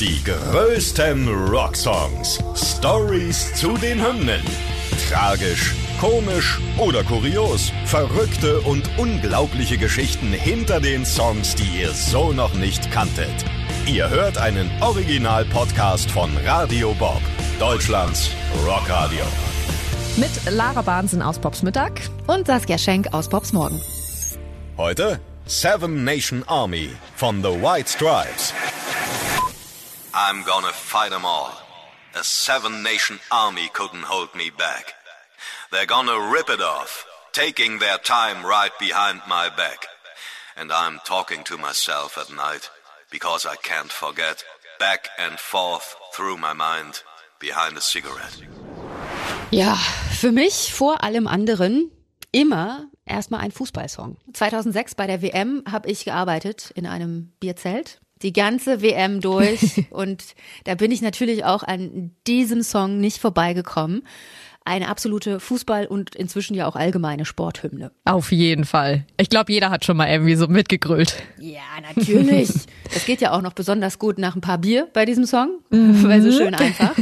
Die größten Rocksongs. Stories zu den Hymnen. Tragisch, komisch oder kurios. Verrückte und unglaubliche Geschichten hinter den Songs, die ihr so noch nicht kanntet. Ihr hört einen Original-Podcast von Radio Bob, Deutschlands Rockradio. Mit Lara Bahnsen aus Pops Mittag und Saskia Schenk aus Pops Morgen. Heute Seven Nation Army von The White Stripes. I'm gonna fight them all. A seven nation army couldn't hold me back. They're gonna rip it off, taking their time right behind my back. And I'm talking to myself at night because I can't forget back and forth through my mind behind a cigarette. Ja, für mich vor allem anderen immer erstmal ein Fußballsong. 2006 bei der WM habe ich gearbeitet in einem Bierzelt die ganze WM durch und da bin ich natürlich auch an diesem Song nicht vorbeigekommen. Eine absolute Fußball- und inzwischen ja auch allgemeine Sporthymne. Auf jeden Fall. Ich glaube, jeder hat schon mal irgendwie so mitgegrölt. Ja, natürlich. Es geht ja auch noch besonders gut nach ein paar Bier bei diesem Song, mhm. weil so schön einfach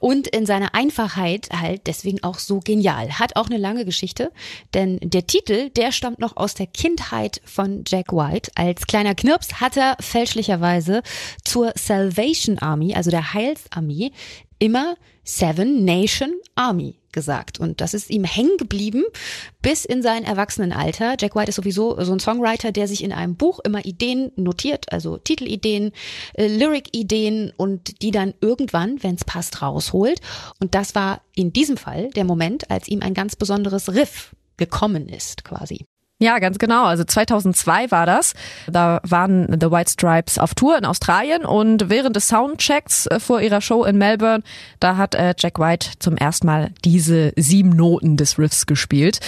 und in seiner Einfachheit halt deswegen auch so genial. Hat auch eine lange Geschichte, denn der Titel, der stammt noch aus der Kindheit von Jack White. Als kleiner Knirps hat er fälschlicherweise zur Salvation Army, also der Heilsarmee, immer Seven Nation Army gesagt. Und das ist ihm hängen geblieben bis in sein Erwachsenenalter. Jack White ist sowieso so ein Songwriter, der sich in einem Buch immer Ideen notiert, also Titelideen, äh, Lyric-Ideen und die dann irgendwann, wenn es passt, rausholt. Und das war in diesem Fall der Moment, als ihm ein ganz besonderes Riff gekommen ist, quasi. Ja, ganz genau. Also 2002 war das. Da waren The White Stripes auf Tour in Australien und während des Soundchecks äh, vor ihrer Show in Melbourne, da hat äh, Jack White zum ersten Mal diese sieben Noten des Riffs gespielt.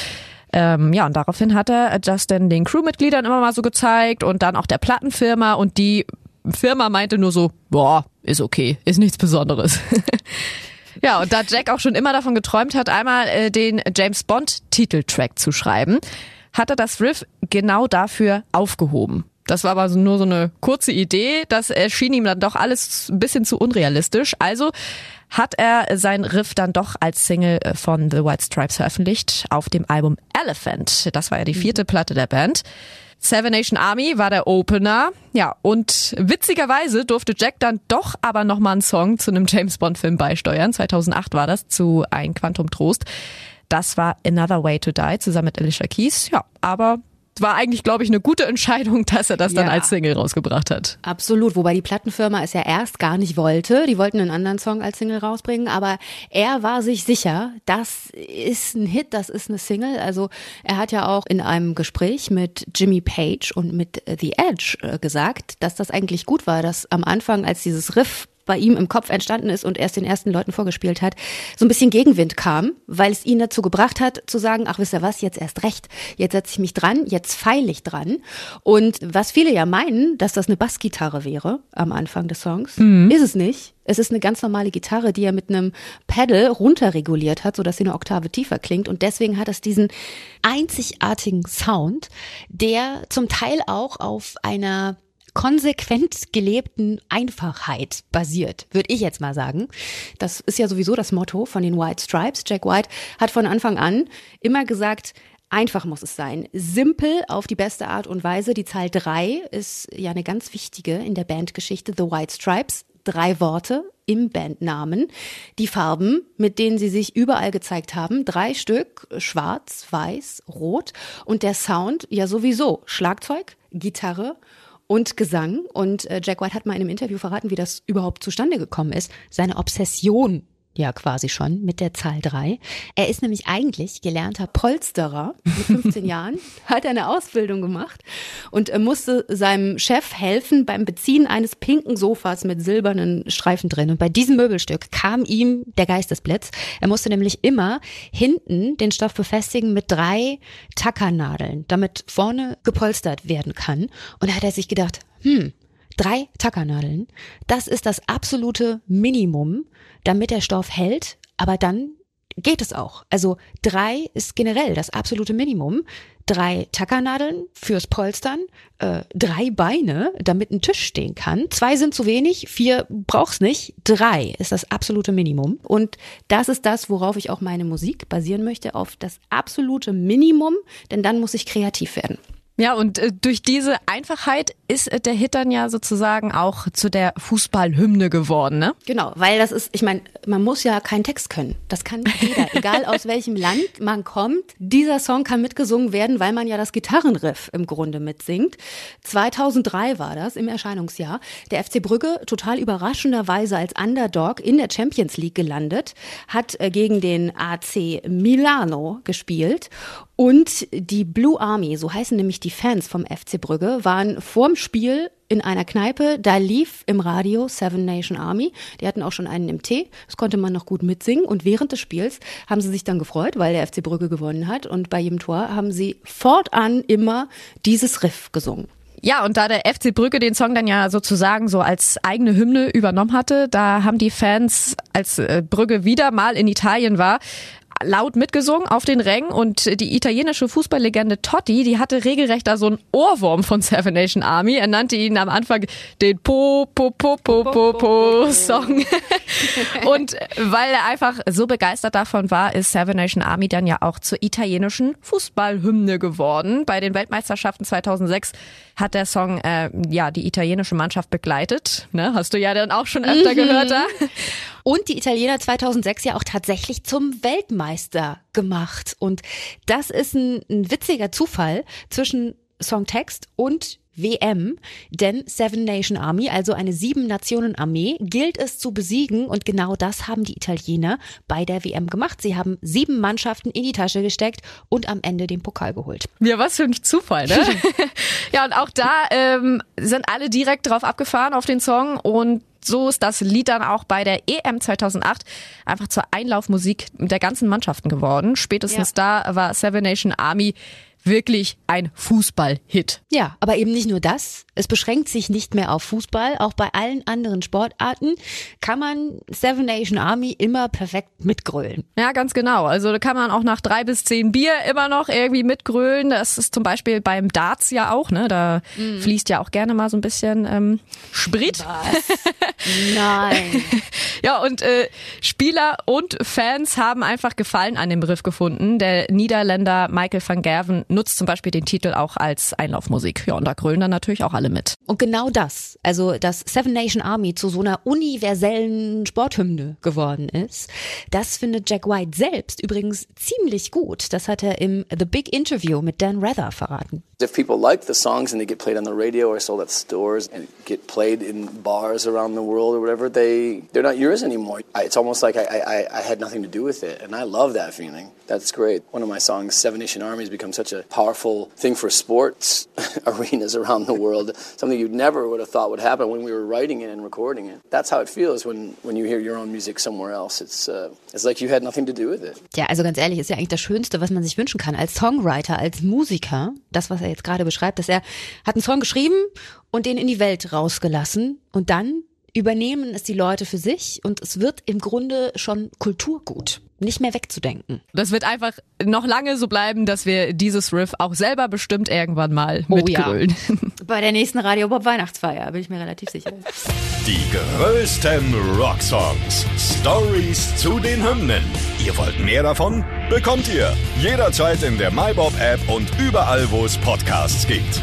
Ähm, ja, und daraufhin hat er Justin den Crewmitgliedern immer mal so gezeigt und dann auch der Plattenfirma und die Firma meinte nur so, boah, ist okay, ist nichts Besonderes. Ja, und da Jack auch schon immer davon geträumt hat, einmal äh, den James Bond Titeltrack zu schreiben, hat er das Riff genau dafür aufgehoben. Das war aber nur so eine kurze Idee. Das erschien ihm dann doch alles ein bisschen zu unrealistisch. Also hat er sein Riff dann doch als Single von The White Stripes veröffentlicht auf dem Album Elephant. Das war ja die vierte Platte der Band. Seven Nation Army war der Opener. Ja, und witzigerweise durfte Jack dann doch aber nochmal einen Song zu einem James Bond Film beisteuern. 2008 war das zu Ein Quantum Trost. Das war Another Way to Die zusammen mit Alicia Keys. Ja, aber war eigentlich, glaube ich, eine gute Entscheidung, dass er das ja. dann als Single rausgebracht hat. Absolut, wobei die Plattenfirma es ja erst gar nicht wollte. Die wollten einen anderen Song als Single rausbringen, aber er war sich sicher, das ist ein Hit, das ist eine Single. Also er hat ja auch in einem Gespräch mit Jimmy Page und mit The Edge äh, gesagt, dass das eigentlich gut war, dass am Anfang, als dieses Riff bei ihm im Kopf entstanden ist und erst den ersten Leuten vorgespielt hat, so ein bisschen Gegenwind kam, weil es ihn dazu gebracht hat, zu sagen, ach, wisst ihr was, jetzt erst recht, jetzt setze ich mich dran, jetzt feile ich dran. Und was viele ja meinen, dass das eine Bassgitarre wäre am Anfang des Songs, mhm. ist es nicht. Es ist eine ganz normale Gitarre, die er mit einem Pedal runterreguliert hat, sodass sie eine Oktave tiefer klingt. Und deswegen hat es diesen einzigartigen Sound, der zum Teil auch auf einer konsequent gelebten Einfachheit basiert, würde ich jetzt mal sagen. Das ist ja sowieso das Motto von den White Stripes. Jack White hat von Anfang an immer gesagt, Einfach muss es sein. Simpel auf die beste Art und Weise. Die Zahl drei ist ja eine ganz wichtige in der Bandgeschichte The White Stripes. Drei Worte im Bandnamen. Die Farben, mit denen sie sich überall gezeigt haben. Drei Stück. Schwarz, weiß, rot. Und der Sound ja sowieso. Schlagzeug, Gitarre und Gesang. Und äh, Jack White hat mal in einem Interview verraten, wie das überhaupt zustande gekommen ist. Seine Obsession ja quasi schon mit der Zahl drei. Er ist nämlich eigentlich gelernter Polsterer. Mit 15 Jahren hat eine Ausbildung gemacht und musste seinem Chef helfen beim Beziehen eines pinken Sofas mit silbernen Streifen drin. Und bei diesem Möbelstück kam ihm der Geistesblitz. Er musste nämlich immer hinten den Stoff befestigen mit drei Tackernadeln, damit vorne gepolstert werden kann. Und da hat er sich gedacht, hm, drei Tackernadeln, das ist das absolute Minimum damit der Stoff hält, aber dann geht es auch. Also drei ist generell das absolute Minimum. Drei Tackernadeln fürs Polstern, äh, drei Beine, damit ein Tisch stehen kann. Zwei sind zu wenig, vier brauchst nicht. Drei ist das absolute Minimum. Und das ist das, worauf ich auch meine Musik basieren möchte, auf das absolute Minimum, denn dann muss ich kreativ werden. Ja, und äh, durch diese Einfachheit ist äh, der Hit dann ja sozusagen auch zu der Fußballhymne geworden, ne? Genau, weil das ist, ich meine, man muss ja keinen Text können. Das kann jeder, egal aus welchem Land man kommt. Dieser Song kann mitgesungen werden, weil man ja das Gitarrenriff im Grunde mitsingt. 2003 war das im Erscheinungsjahr. Der FC Brügge total überraschenderweise als Underdog in der Champions League gelandet, hat äh, gegen den AC Milano gespielt und die Blue Army, so heißen nämlich die Fans vom FC Brügge, waren vorm Spiel in einer Kneipe, da lief im Radio Seven Nation Army. Die hatten auch schon einen im Tee, das konnte man noch gut mitsingen. Und während des Spiels haben sie sich dann gefreut, weil der FC Brügge gewonnen hat. Und bei jedem Tor haben sie fortan immer dieses Riff gesungen. Ja, und da der FC Brügge den Song dann ja sozusagen so als eigene Hymne übernommen hatte, da haben die Fans, als äh, Brügge wieder mal in Italien war, laut mitgesungen auf den Rängen und die italienische Fußballlegende Totti, die hatte regelrecht da so einen Ohrwurm von Seven Nation Army. Er nannte ihn am Anfang den Po Po Po Po Po Po Song. und weil er einfach so begeistert davon war, ist Seven Nation Army dann ja auch zur italienischen Fußballhymne geworden. Bei den Weltmeisterschaften 2006 hat der Song äh, ja die italienische Mannschaft begleitet. Ne? Hast du ja dann auch schon öfter mhm. gehört da. Und die Italiener 2006 ja auch tatsächlich zum Weltmeister gemacht. Und das ist ein, ein witziger Zufall zwischen Songtext und WM, denn Seven Nation Army, also eine sieben Nationen Armee, gilt es zu besiegen und genau das haben die Italiener bei der WM gemacht. Sie haben sieben Mannschaften in die Tasche gesteckt und am Ende den Pokal geholt. Ja, was für ein Zufall, ne? ja, und auch da ähm, sind alle direkt drauf abgefahren auf den Song und so ist das Lied dann auch bei der EM 2008 einfach zur Einlaufmusik der ganzen Mannschaften geworden. Spätestens ja. da war Seven Nation Army wirklich ein Fußball-Hit. Ja, aber eben nicht nur das. Es beschränkt sich nicht mehr auf Fußball. Auch bei allen anderen Sportarten kann man Seven Nation Army immer perfekt mitgrölen. Ja, ganz genau. Also da kann man auch nach drei bis zehn Bier immer noch irgendwie mitgrölen. Das ist zum Beispiel beim Darts ja auch, ne? Da mm. fließt ja auch gerne mal so ein bisschen ähm, Sprit. Was? Nein. ja, und äh, Spieler und Fans haben einfach Gefallen an dem Riff gefunden. Der Niederländer Michael van Gerven nutzt zum Beispiel den Titel auch als Einlaufmusik. Ja, und da grölen dann natürlich auch alle mit. Und genau das, also dass Seven Nation Army zu so einer universellen Sporthymne geworden ist, das findet Jack White selbst übrigens ziemlich gut. Das hat er im The Big Interview mit Dan Rather verraten. If people like the songs and they get played on the radio or sold at stores and get played in bars around the world or whatever, they they're not anymore. It's almost like I, I, I had nothing to do with it, and I love that feeling. That's great. One of my songs, Seven Nation Army, has become such a powerful thing for sports arenas around the world. Something you never would have thought would happen when we were writing it and recording it. That's how it feels when when you hear your own music somewhere else. It's uh, it's like you had nothing to do with it. Ja, also ganz ehrlich, ist ja eigentlich das Schönste, was man sich wünschen kann als Songwriter, als Musiker. Das, was er jetzt gerade beschreibt, dass er hat einen Song geschrieben und den in die Welt rausgelassen und dann übernehmen es die Leute für sich und es wird im Grunde schon Kulturgut. Nicht mehr wegzudenken. Das wird einfach noch lange so bleiben, dass wir dieses Riff auch selber bestimmt irgendwann mal oh, mitgrölen. Ja. Bei der nächsten Radio Bob Weihnachtsfeier bin ich mir relativ sicher. Die größten Rocksongs. Stories zu den Hymnen. Ihr wollt mehr davon? Bekommt ihr jederzeit in der MyBob App und überall, wo es Podcasts gibt.